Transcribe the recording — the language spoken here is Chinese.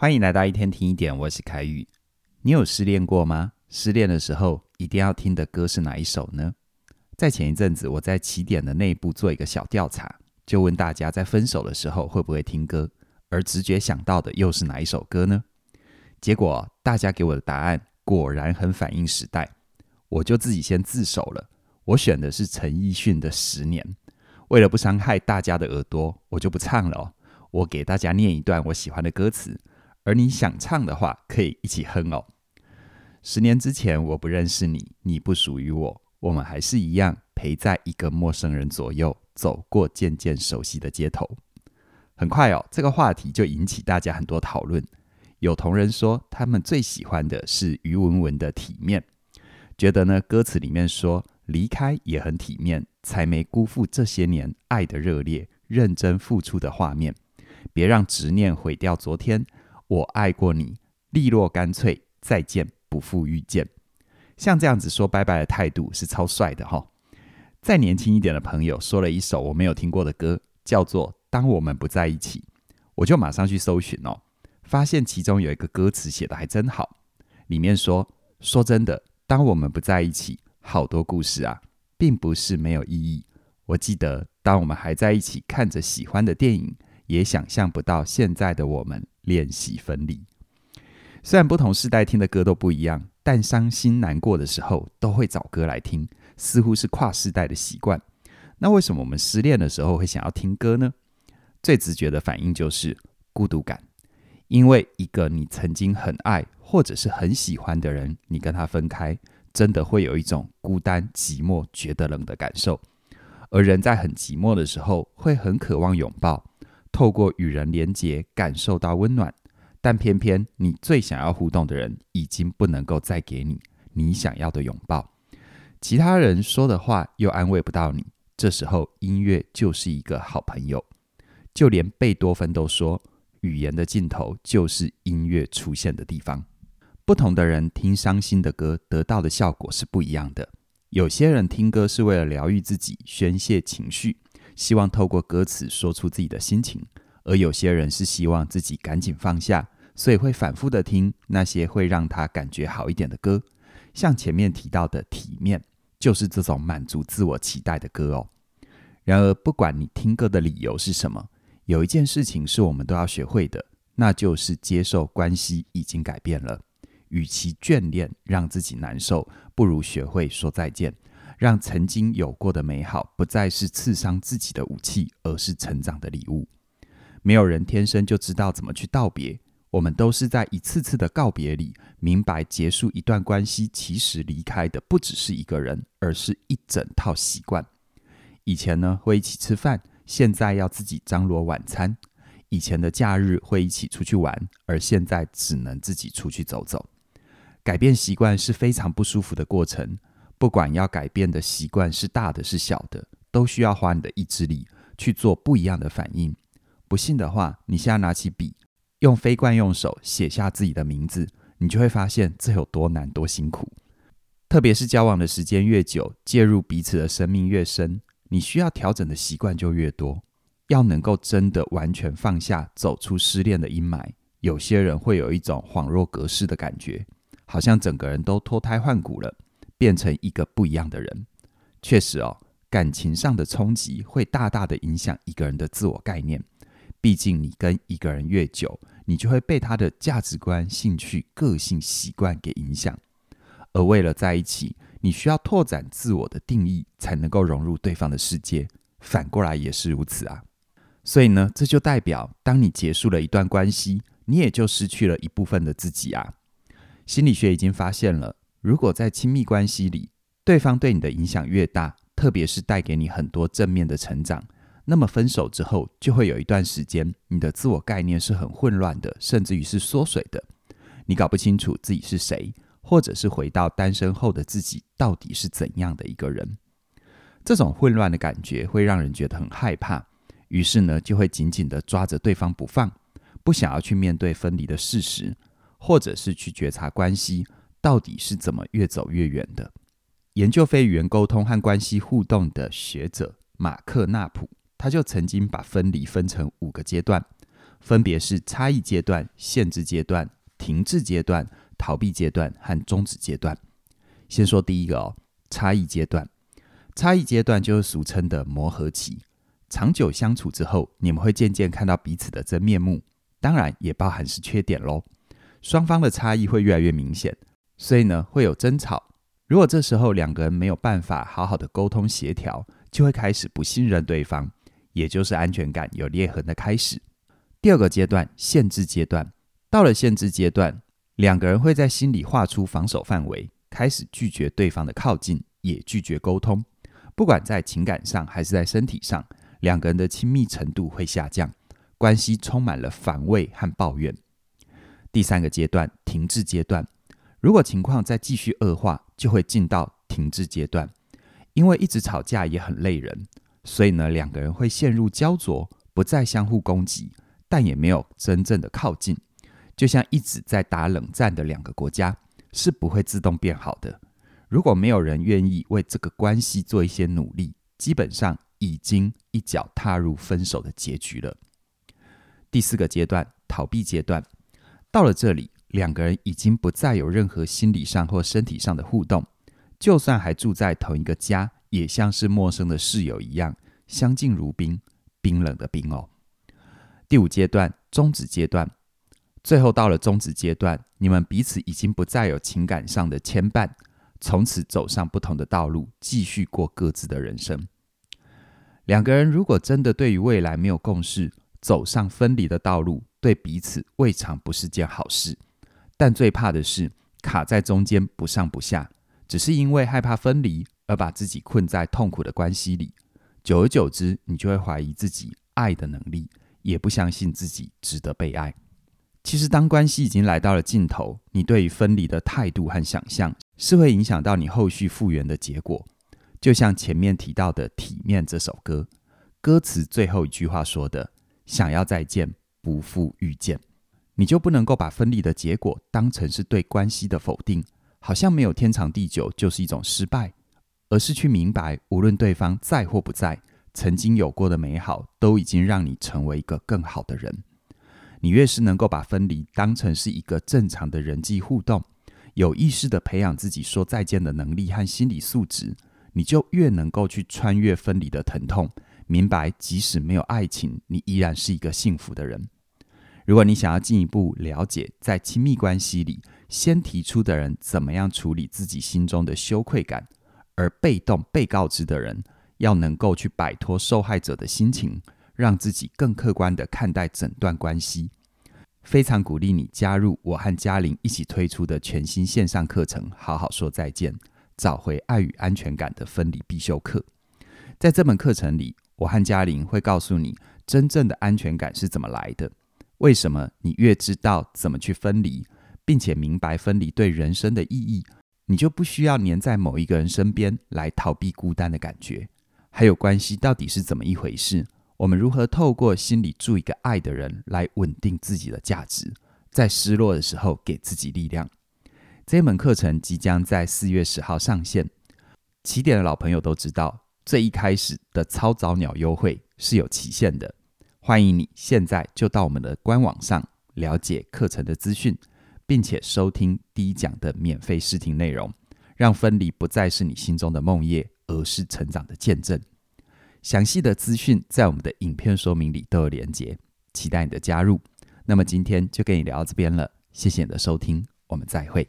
欢迎来到一天听一点，我是凯宇。你有失恋过吗？失恋的时候一定要听的歌是哪一首呢？在前一阵子，我在起点的内部做一个小调查，就问大家在分手的时候会不会听歌，而直觉想到的又是哪一首歌呢？结果大家给我的答案果然很反映时代，我就自己先自首了。我选的是陈奕迅的《十年》，为了不伤害大家的耳朵，我就不唱了哦。我给大家念一段我喜欢的歌词，而你想唱的话，可以一起哼哦。十年之前，我不认识你，你不属于我，我们还是一样陪在一个陌生人左右，走过渐渐熟悉的街头。很快哦，这个话题就引起大家很多讨论。有同仁说，他们最喜欢的是于文文的《体面》，觉得呢歌词里面说离开也很体面，才没辜负这些年爱的热烈、认真付出的画面。别让执念毁掉昨天，我爱过你，利落干脆，再见不负遇见。像这样子说拜拜的态度是超帅的哈、再年轻一点的朋友说了一首我没有听过的歌，叫做《当我们不在一起》，我就马上去搜寻哦。发现其中有一个歌词写得还真好，里面说：“说真的，当我们不在一起，好多故事啊，并不是没有意义。我记得，当我们还在一起，看着喜欢的电影，也想象不到现在的我们练习分离。虽然不同世代听的歌都不一样，但伤心难过的时候都会找歌来听，似乎是跨世代的习惯。那为什么我们失恋的时候会想要听歌呢？最直觉的反应就是孤独感。”因为一个你曾经很爱或者是很喜欢的人，你跟他分开，真的会有一种孤单、寂寞、觉得冷的感受。而人在很寂寞的时候，会很渴望拥抱，透过与人连结，感受到温暖。但偏偏你最想要互动的人，已经不能够再给你你想要的拥抱。其他人说的话又安慰不到你，这时候音乐就是一个好朋友。就连贝多芬都说。语言的尽头就是音乐出现的地方。不同的人听伤心的歌，得到的效果是不一样的。有些人听歌是为了疗愈自己、宣泄情绪，希望透过歌词说出自己的心情；而有些人是希望自己赶紧放下，所以会反复的听那些会让他感觉好一点的歌。像前面提到的《体面》，就是这种满足自我期待的歌哦。然而，不管你听歌的理由是什么，有一件事情是我们都要学会的，那就是接受关系已经改变了。与其眷恋让自己难受，不如学会说再见，让曾经有过的美好不再是刺伤自己的武器，而是成长的礼物。没有人天生就知道怎么去道别，我们都是在一次次的告别里，明白结束一段关系，其实离开的不只是一个人，而是一整套习惯。以前呢，会一起吃饭。现在要自己张罗晚餐，以前的假日会一起出去玩，而现在只能自己出去走走。改变习惯是非常不舒服的过程，不管要改变的习惯是大的是小的，都需要花你的意志力去做不一样的反应。不信的话，你现在拿起笔，用非惯用手写下自己的名字，你就会发现这有多难多辛苦。特别是交往的时间越久，介入彼此的生命越深。你需要调整的习惯就越多，要能够真的完全放下，走出失恋的阴霾。有些人会有一种恍若隔世的感觉，好像整个人都脱胎换骨了，变成一个不一样的人。确实哦，感情上的冲击会大大的影响一个人的自我概念。毕竟你跟一个人越久，你就会被他的价值观、兴趣、个性、习惯给影响。而为了在一起，你需要拓展自我的定义，才能够融入对方的世界。反过来也是如此啊。所以呢，这就代表，当你结束了一段关系，你也就失去了一部分的自己啊。心理学已经发现了，如果在亲密关系里，对方对你的影响越大，特别是带给你很多正面的成长，那么分手之后，就会有一段时间，你的自我概念是很混乱的，甚至于是缩水的。你搞不清楚自己是谁。或者是回到单身后的自己到底是怎样的一个人？这种混乱的感觉会让人觉得很害怕，于是呢，就会紧紧地抓着对方不放，不想要去面对分离的事实，或者是去觉察关系到底是怎么越走越远的。研究非语言沟通和关系互动的学者马克纳普，他就曾经把分离分成五个阶段，分别是差异阶段、限制阶段、停滞阶段、逃避阶段和终止阶段。先说第一个哦，差异阶段。差异阶段就是俗称的磨合期。长久相处之后，你们会渐渐看到彼此的真面目，当然也包含是缺点喽。双方的差异会越来越明显，所以呢，会有争吵。如果这时候两个人没有办法好好的沟通协调，就会开始不信任对方，也就是安全感有裂痕的开始。第二个阶段，限制阶段。到了限制阶段，两个人会在心里画出防守范围，开始拒绝对方的靠近，也拒绝沟通。不管在情感上还是在身体上，两个人的亲密程度会下降，关系充满了防卫和抱怨。第三个阶段，停滞阶段。如果情况再继续恶化，就会进到停滞阶段。因为一直吵架也很累人，所以呢，两个人会陷入焦灼，不再相互攻击，但也没有真正的靠近。就像一直在打冷战的两个国家，是不会自动变好的。如果没有人愿意为这个关系做一些努力，基本上已经一脚踏入分手的结局了。第四个阶段，逃避阶段，到了这里，两个人已经不再有任何心理上或身体上的互动，就算还住在同一个家，也像是陌生的室友一样，相敬如宾，冰冷的冰哦。第五阶段，终止阶段，最后到了终止阶段，你们彼此已经不再有情感上的牵绊。从此走上不同的道路，继续过各自的人生。两个人如果真的对于未来没有共识，走上分离的道路，对彼此未尝不是件好事。但最怕的是卡在中间不上不下，只是因为害怕分离而把自己困在痛苦的关系里。久而久之，你就会怀疑自己爱的能力，也不相信自己值得被爱。其实，当关系已经来到了尽头，你对于分离的态度和想象，是会影响到你后续复原的结果，就像前面提到的《体面》这首歌，歌词最后一句话说的：“想要再见，不负遇见。”你就不能够把分离的结果当成是对关系的否定，好像没有天长地久就是一种失败，而是去明白，无论对方在或不在，曾经有过的美好都已经让你成为一个更好的人。你越是能够把分离当成是一个正常的人际互动。有意识地培养自己说再见的能力和心理素质，你就越能够去穿越分离的疼痛，明白即使没有爱情，你依然是一个幸福的人。如果你想要进一步了解在亲密关系里先提出的人怎么样处理自己心中的羞愧感，而被动被告知的人要能够去摆脱受害者的心情，让自己更客观地看待整段关系。非常鼓励你加入我和嘉玲一起推出的全新线上课程《好好说再见，找回爱与安全感的分离必修课》。在这门课程里，我和嘉玲会告诉你真正的安全感是怎么来的，为什么你越知道怎么去分离，并且明白分离对人生的意义，你就不需要黏在某一个人身边来逃避孤单的感觉。还有关系到底是怎么一回事？我们如何透过心里住一个爱的人来稳定自己的价值，在失落的时候给自己力量？这门课程即将在四月十号上线。起点的老朋友都知道，最一开始的超早鸟优惠是有期限的。欢迎你现在就到我们的官网上了解课程的资讯，并且收听第一讲的免费试听内容，让分离不再是你心中的梦魇，而是成长的见证。详细的资讯在我们的影片说明里都有连结，期待你的加入。那么今天就跟你聊到这边了，谢谢你的收听，我们再会。